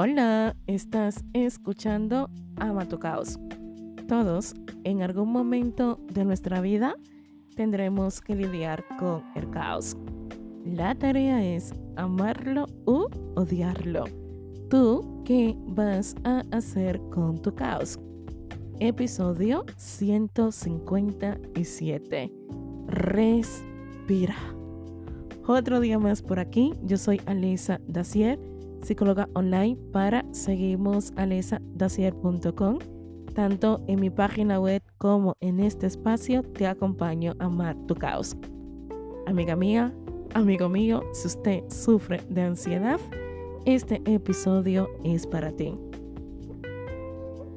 Hola, estás escuchando Ama tu Caos. Todos, en algún momento de nuestra vida, tendremos que lidiar con el caos. La tarea es amarlo u odiarlo. ¿Tú qué vas a hacer con tu caos? Episodio 157. Respira. Otro día más por aquí. Yo soy Alisa Dacier, psicóloga online para seguimosalesadacier.com. Tanto en mi página web como en este espacio te acompaño a amar tu caos. Amiga mía, amigo mío, si usted sufre de ansiedad, este episodio es para ti.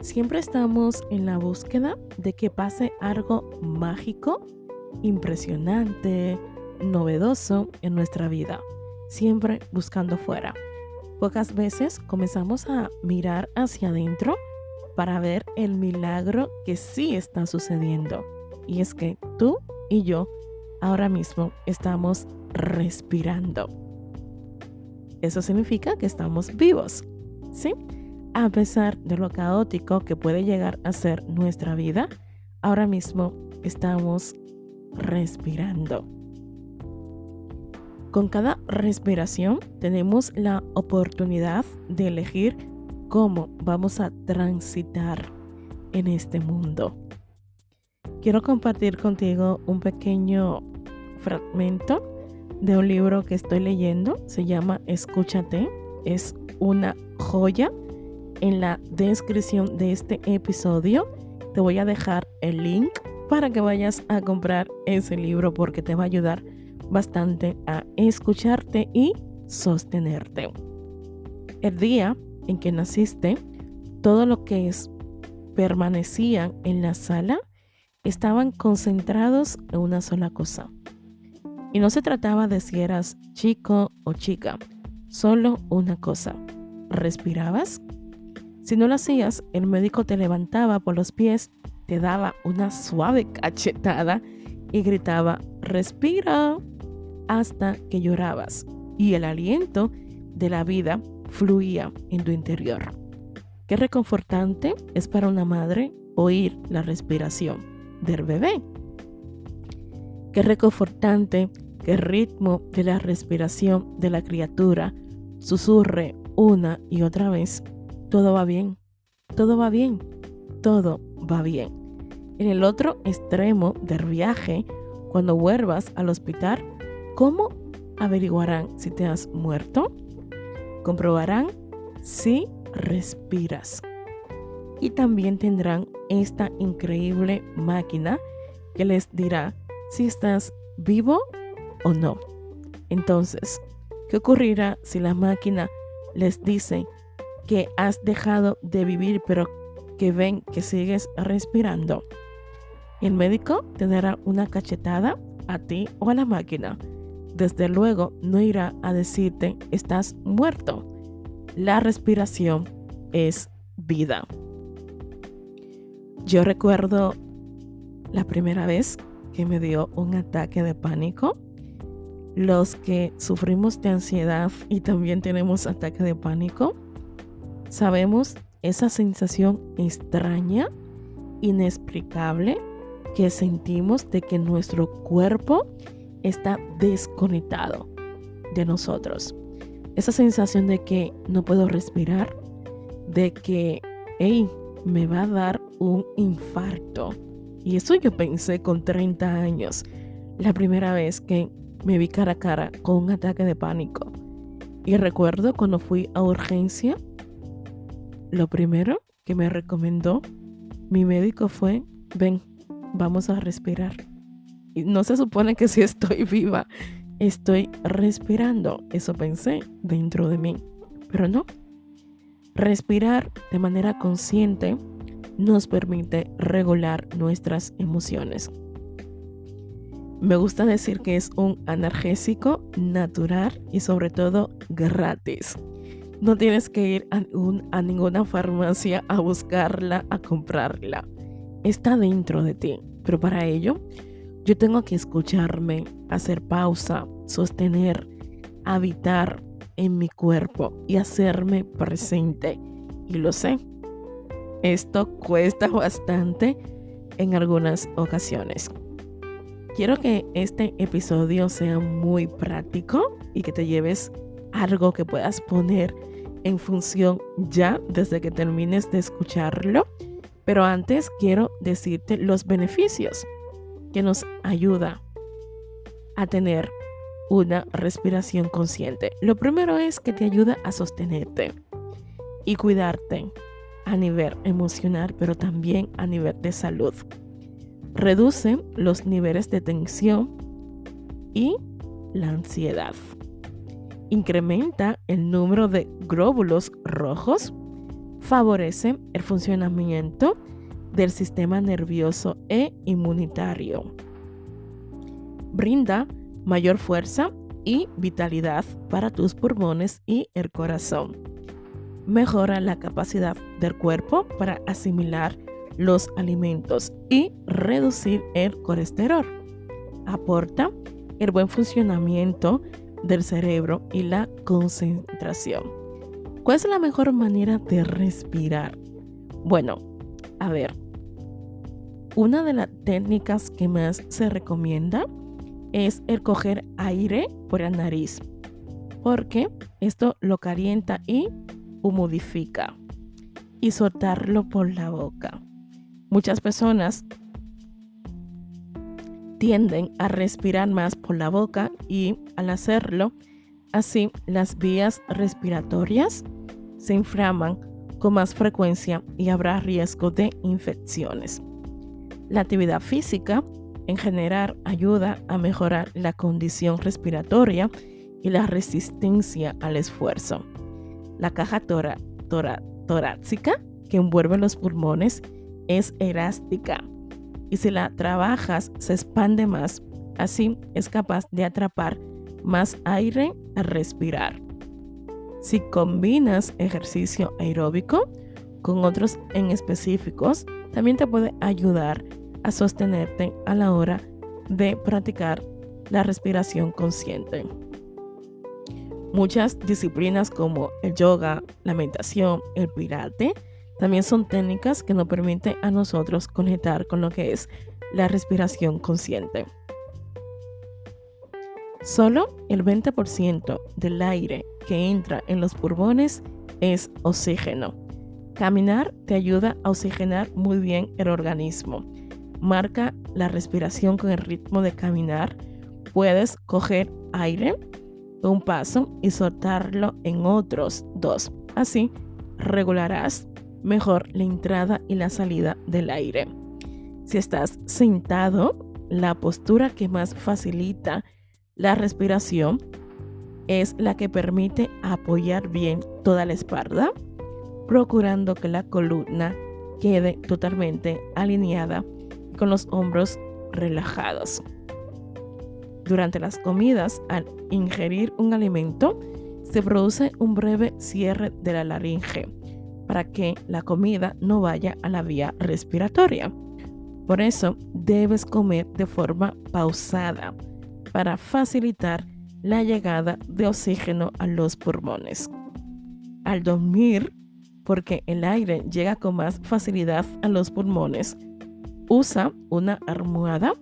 Siempre estamos en la búsqueda de que pase algo mágico, impresionante, novedoso en nuestra vida, siempre buscando fuera. Pocas veces comenzamos a mirar hacia adentro para ver el milagro que sí está sucediendo. Y es que tú y yo ahora mismo estamos respirando. Eso significa que estamos vivos, ¿sí? A pesar de lo caótico que puede llegar a ser nuestra vida, ahora mismo estamos respirando. Con cada respiración tenemos la oportunidad de elegir cómo vamos a transitar en este mundo. Quiero compartir contigo un pequeño fragmento de un libro que estoy leyendo. Se llama Escúchate. Es una joya en la descripción de este episodio te voy a dejar el link para que vayas a comprar ese libro porque te va a ayudar bastante a escucharte y sostenerte. El día en que naciste, todo lo que es permanecían en la sala estaban concentrados en una sola cosa. Y no se trataba de si eras chico o chica, solo una cosa. ¿Respirabas? Si no lo hacías, el médico te levantaba por los pies, te daba una suave cachetada y gritaba, respira, hasta que llorabas y el aliento de la vida fluía en tu interior. Qué reconfortante es para una madre oír la respiración del bebé. Qué reconfortante que el ritmo de la respiración de la criatura susurre una y otra vez todo va bien, todo va bien, todo va bien. En el otro extremo del viaje, cuando vuelvas al hospital, ¿cómo averiguarán si te has muerto? Comprobarán si respiras. Y también tendrán esta increíble máquina que les dirá si estás vivo o no. Entonces, ¿qué ocurrirá si la máquina les dice que has dejado de vivir, pero que ven que sigues respirando. El médico te dará una cachetada a ti o a la máquina. Desde luego no irá a decirte estás muerto. La respiración es vida. Yo recuerdo la primera vez que me dio un ataque de pánico. Los que sufrimos de ansiedad y también tenemos ataque de pánico, Sabemos esa sensación extraña, inexplicable que sentimos de que nuestro cuerpo está desconectado de nosotros. Esa sensación de que no puedo respirar, de que, hey, me va a dar un infarto. Y eso yo pensé con 30 años, la primera vez que me vi cara a cara con un ataque de pánico. Y recuerdo cuando fui a urgencia lo primero que me recomendó mi médico fue, ven, vamos a respirar. No se supone que si estoy viva, estoy respirando. Eso pensé dentro de mí. Pero no. Respirar de manera consciente nos permite regular nuestras emociones. Me gusta decir que es un analgésico natural y sobre todo gratis. No tienes que ir a, ninguna farmacia a buscarla, a comprarla. Está dentro de ti. Pero para ello, yo tengo que escucharme, hacer pausa, sostener, habitar en mi cuerpo y hacerme presente. Y lo sé, esto cuesta bastante en algunas ocasiones. Quiero que este episodio sea muy práctico y que te lleves algo que puedas poner en función ya desde que termines de escucharlo. Pero antes quiero decirte los beneficios que nos ayuda a tener una respiración consciente. Lo primero es que te ayuda a sostenerte y cuidarte a nivel emocional, pero también a nivel de salud reduce los niveles de tensión y la ansiedad. Incrementa el número de glóbulos rojos, favorece el funcionamiento del sistema nervioso e inmunitario. Brinda mayor fuerza y vitalidad para tus pulmones y el corazón. Mejora la capacidad del cuerpo para asimilar los alimentos y reducir el colesterol. Aporta el buen funcionamiento del cerebro y la concentración. ¿Cuál es la mejor manera de respirar? Bueno, a ver, una de las técnicas que más se recomienda es el coger aire por la nariz, porque esto lo calienta y humidifica, y soltarlo por la boca. Muchas personas tienden a respirar más por la boca y al hacerlo, así las vías respiratorias se inflaman con más frecuencia y habrá riesgo de infecciones. La actividad física en general ayuda a mejorar la condición respiratoria y la resistencia al esfuerzo. La caja torácica que envuelve los pulmones es elástica y si la trabajas se expande más. Así es capaz de atrapar más aire al respirar. Si combinas ejercicio aeróbico con otros en específicos, también te puede ayudar a sostenerte a la hora de practicar la respiración consciente. Muchas disciplinas como el yoga, la meditación, el pirate, también son técnicas que nos permiten a nosotros conectar con lo que es la respiración consciente. Solo el 20% del aire que entra en los pulmones es oxígeno. Caminar te ayuda a oxigenar muy bien el organismo. Marca la respiración con el ritmo de caminar. Puedes coger aire un paso y soltarlo en otros dos. Así regularás mejor la entrada y la salida del aire. Si estás sentado, la postura que más facilita la respiración es la que permite apoyar bien toda la espalda, procurando que la columna quede totalmente alineada con los hombros relajados. Durante las comidas, al ingerir un alimento, se produce un breve cierre de la laringe para que la comida no vaya a la vía respiratoria. Por eso debes comer de forma pausada para facilitar la llegada de oxígeno a los pulmones. Al dormir, porque el aire llega con más facilidad a los pulmones, usa una almohada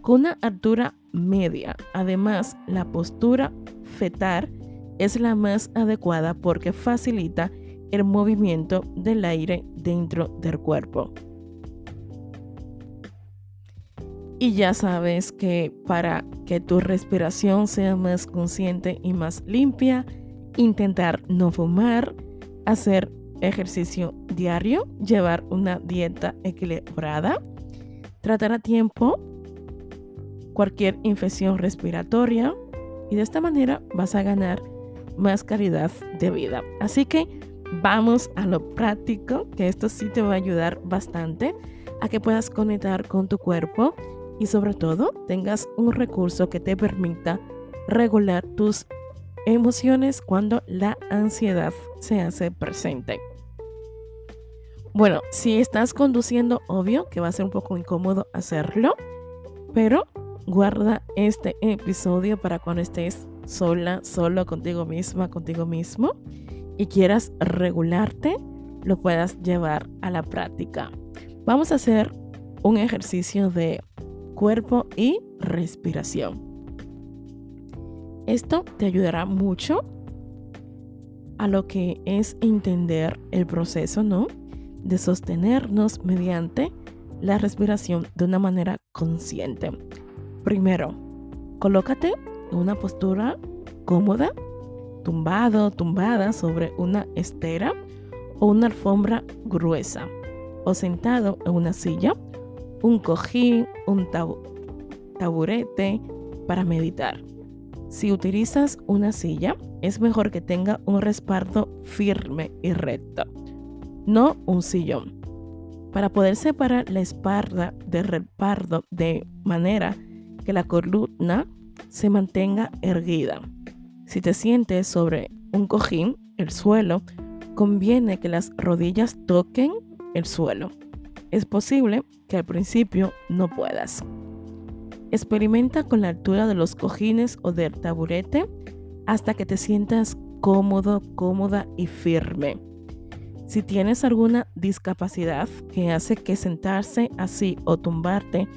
con una altura media. Además, la postura fetal es la más adecuada porque facilita el movimiento del aire dentro del cuerpo. Y ya sabes que para que tu respiración sea más consciente y más limpia, intentar no fumar, hacer ejercicio diario, llevar una dieta equilibrada, tratar a tiempo cualquier infección respiratoria y de esta manera vas a ganar más calidad de vida. Así que vamos a lo práctico, que esto sí te va a ayudar bastante a que puedas conectar con tu cuerpo y sobre todo tengas un recurso que te permita regular tus emociones cuando la ansiedad se hace presente. Bueno, si estás conduciendo, obvio que va a ser un poco incómodo hacerlo, pero guarda este episodio para cuando estés sola, solo contigo misma, contigo mismo y quieras regularte, lo puedas llevar a la práctica. Vamos a hacer un ejercicio de cuerpo y respiración. Esto te ayudará mucho a lo que es entender el proceso, ¿no? De sostenernos mediante la respiración de una manera consciente. Primero, colócate en una postura cómoda, tumbado, tumbada sobre una estera o una alfombra gruesa, o sentado en una silla, un cojín, un taburete para meditar. Si utilizas una silla, es mejor que tenga un respaldo firme y recto, no un sillón. Para poder separar la espalda del respaldo de manera que la columna se mantenga erguida. Si te sientes sobre un cojín, el suelo, conviene que las rodillas toquen el suelo. Es posible que al principio no puedas. Experimenta con la altura de los cojines o del taburete hasta que te sientas cómodo, cómoda y firme. Si tienes alguna discapacidad que hace que sentarse así o tumbarte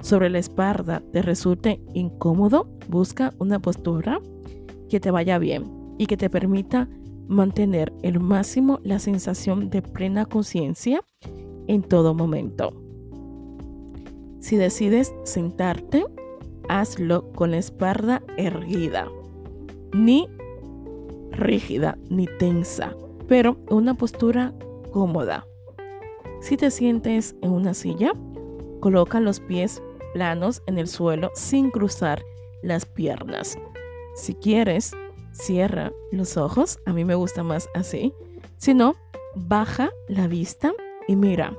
sobre la espalda te resulte incómodo, busca una postura que te vaya bien y que te permita mantener el máximo la sensación de plena conciencia en todo momento. Si decides sentarte, hazlo con la espalda erguida, ni rígida ni tensa, pero una postura cómoda. Si te sientes en una silla, coloca los pies planos en el suelo sin cruzar las piernas. Si quieres, cierra los ojos, a mí me gusta más así. Si no, baja la vista y mira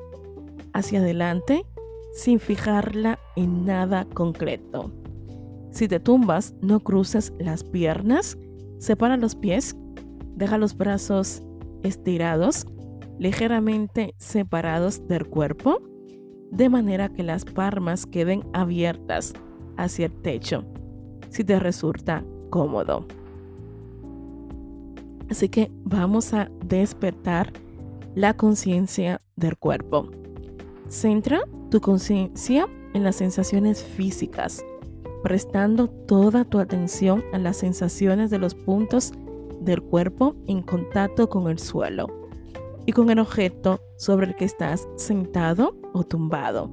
hacia adelante sin fijarla en nada concreto. Si te tumbas, no cruces las piernas, separa los pies, deja los brazos estirados, ligeramente separados del cuerpo, de manera que las palmas queden abiertas hacia el techo, si te resulta cómodo. Así que vamos a despertar la conciencia del cuerpo. Centra tu conciencia en las sensaciones físicas, prestando toda tu atención a las sensaciones de los puntos del cuerpo en contacto con el suelo y con el objeto sobre el que estás sentado o tumbado.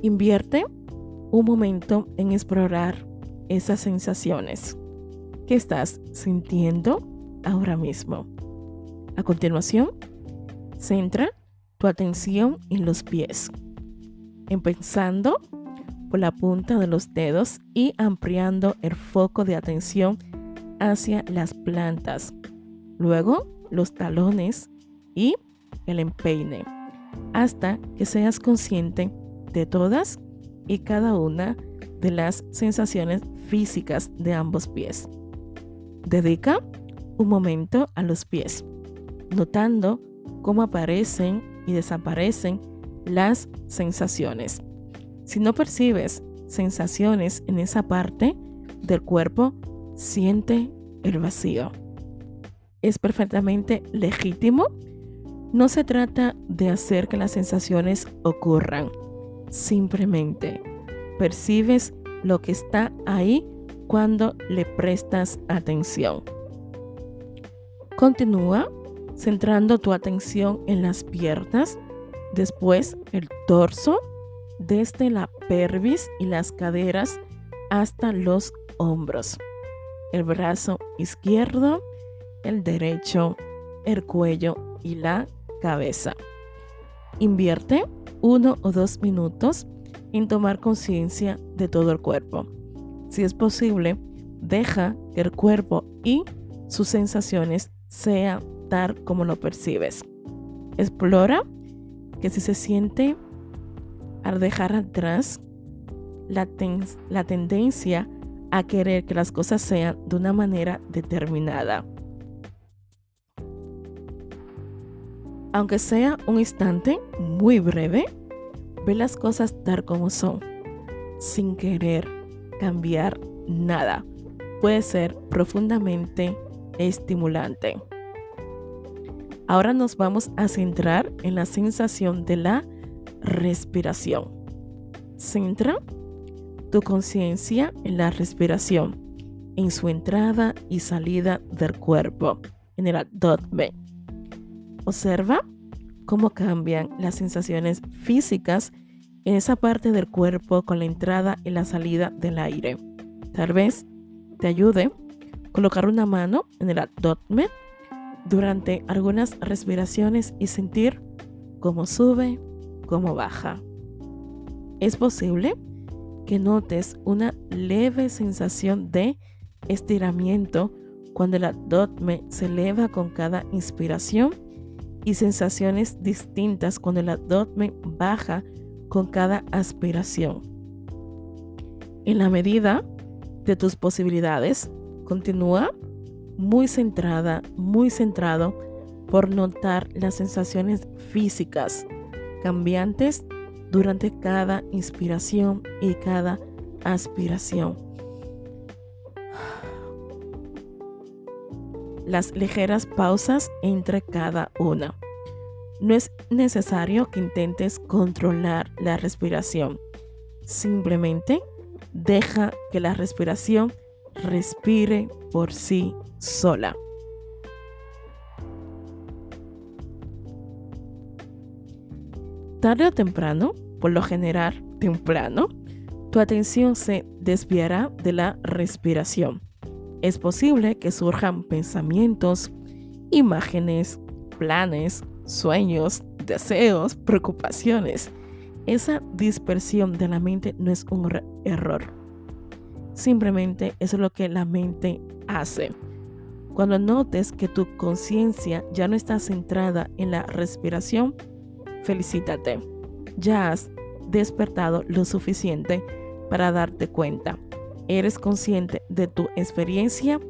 Invierte un momento en explorar esas sensaciones que estás sintiendo ahora mismo. A continuación, centra tu atención en los pies, empezando por la punta de los dedos y ampliando el foco de atención hacia las plantas, luego los talones y el empeine, hasta que seas consciente de todas y cada una de las sensaciones físicas de ambos pies. Dedica un momento a los pies, notando cómo aparecen y desaparecen las sensaciones. Si no percibes sensaciones en esa parte del cuerpo, siente el vacío. Es perfectamente legítimo. No se trata de hacer que las sensaciones ocurran. Simplemente percibes lo que está ahí cuando le prestas atención. Continúa centrando tu atención en las piernas, después el torso, desde la pelvis y las caderas hasta los hombros el brazo izquierdo, el derecho, el cuello y la cabeza. Invierte uno o dos minutos en tomar conciencia de todo el cuerpo. Si es posible, deja que el cuerpo y sus sensaciones sean tal como lo percibes. Explora que si se siente al dejar atrás la, la tendencia a querer que las cosas sean de una manera determinada. Aunque sea un instante muy breve, ve las cosas tal como son, sin querer cambiar nada. Puede ser profundamente estimulante. Ahora nos vamos a centrar en la sensación de la respiración. Centra tu conciencia en la respiración, en su entrada y salida del cuerpo, en el abdomen. Observa cómo cambian las sensaciones físicas en esa parte del cuerpo con la entrada y la salida del aire. Tal vez te ayude colocar una mano en el abdomen durante algunas respiraciones y sentir cómo sube, cómo baja. Es posible que notes una leve sensación de estiramiento cuando el abdomen se eleva con cada inspiración y sensaciones distintas cuando el abdomen baja con cada aspiración. En la medida de tus posibilidades, continúa muy centrada, muy centrado por notar las sensaciones físicas cambiantes durante cada inspiración y cada aspiración. Las ligeras pausas entre cada una. No es necesario que intentes controlar la respiración. Simplemente deja que la respiración respire por sí sola. Tarde o temprano, por lo general temprano, tu atención se desviará de la respiración. Es posible que surjan pensamientos, imágenes, planes, sueños, deseos, preocupaciones. Esa dispersión de la mente no es un error. Simplemente es lo que la mente hace. Cuando notes que tu conciencia ya no está centrada en la respiración, felicítate. Ya has despertado lo suficiente para darte cuenta. Eres consciente de tu experiencia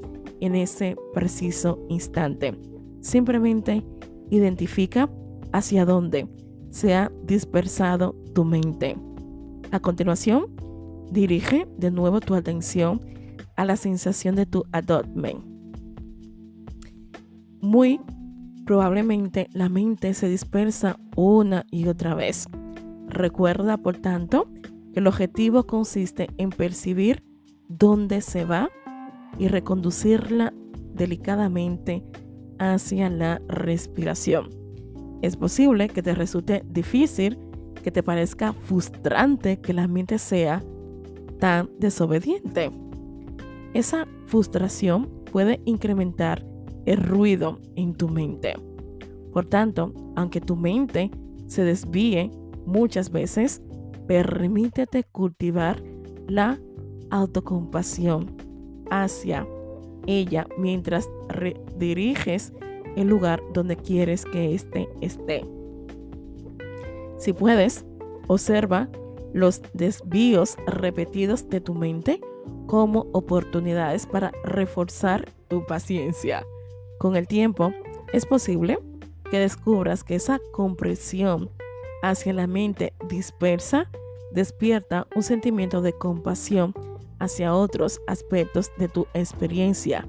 en ese preciso instante. Simplemente identifica hacia dónde se ha dispersado tu mente. A continuación, dirige de nuevo tu atención a la sensación de tu abdomen. Muy probablemente la mente se dispersa una y otra vez. Recuerda, por tanto, que el objetivo consiste en percibir dónde se va y reconducirla delicadamente hacia la respiración. Es posible que te resulte difícil, que te parezca frustrante que la mente sea tan desobediente. Esa frustración puede incrementar el ruido en tu mente. Por tanto, aunque tu mente se desvíe muchas veces, permítete cultivar la autocompasión hacia ella mientras diriges el lugar donde quieres que éste esté. Si puedes, observa los desvíos repetidos de tu mente como oportunidades para reforzar tu paciencia. Con el tiempo, es posible que descubras que esa compresión hacia la mente dispersa despierta un sentimiento de compasión hacia otros aspectos de tu experiencia,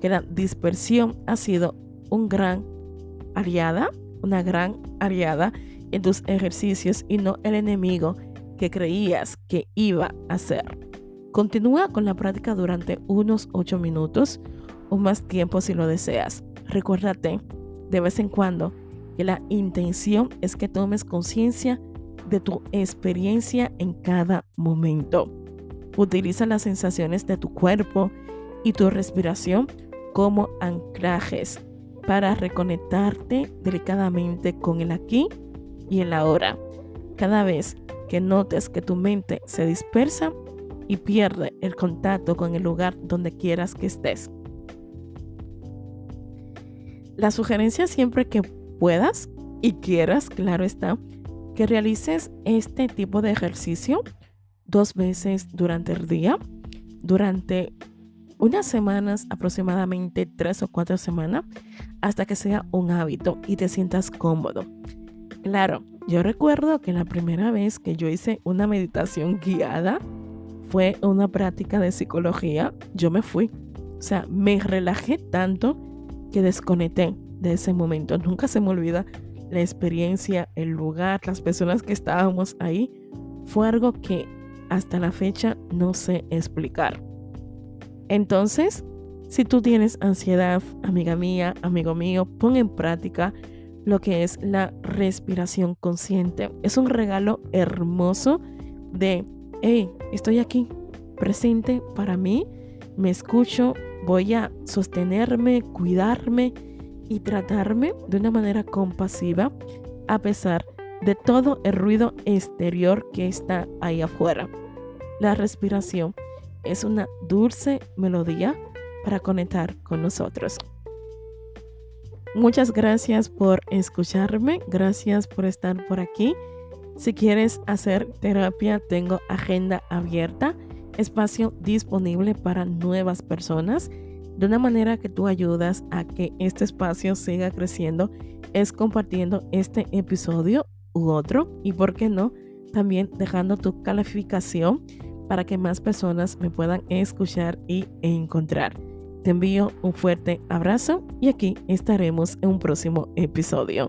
que la dispersión ha sido un gran aliada, una gran aliada en tus ejercicios y no el enemigo que creías que iba a ser. Continúa con la práctica durante unos 8 minutos o más tiempo si lo deseas. Recuérdate de vez en cuando que la intención es que tomes conciencia de tu experiencia en cada momento. Utiliza las sensaciones de tu cuerpo y tu respiración como anclajes para reconectarte delicadamente con el aquí y el ahora. Cada vez que notes que tu mente se dispersa y pierde el contacto con el lugar donde quieras que estés. La sugerencia siempre que puedas y quieras, claro está, que realices este tipo de ejercicio dos veces durante el día, durante unas semanas, aproximadamente tres o cuatro semanas, hasta que sea un hábito y te sientas cómodo. Claro, yo recuerdo que la primera vez que yo hice una meditación guiada fue una práctica de psicología, yo me fui. O sea, me relajé tanto que desconecté de ese momento. Nunca se me olvida la experiencia, el lugar, las personas que estábamos ahí. Fue algo que hasta la fecha no sé explicar. Entonces, si tú tienes ansiedad, amiga mía, amigo mío, pon en práctica lo que es la respiración consciente. Es un regalo hermoso de, hey, estoy aquí, presente para mí, me escucho, voy a sostenerme, cuidarme y tratarme de una manera compasiva a pesar de todo el ruido exterior que está ahí afuera. La respiración es una dulce melodía para conectar con nosotros. Muchas gracias por escucharme, gracias por estar por aquí. Si quieres hacer terapia, tengo agenda abierta, espacio disponible para nuevas personas. De una manera que tú ayudas a que este espacio siga creciendo es compartiendo este episodio u otro y, por qué no, también dejando tu calificación para que más personas me puedan escuchar y encontrar. Te envío un fuerte abrazo y aquí estaremos en un próximo episodio.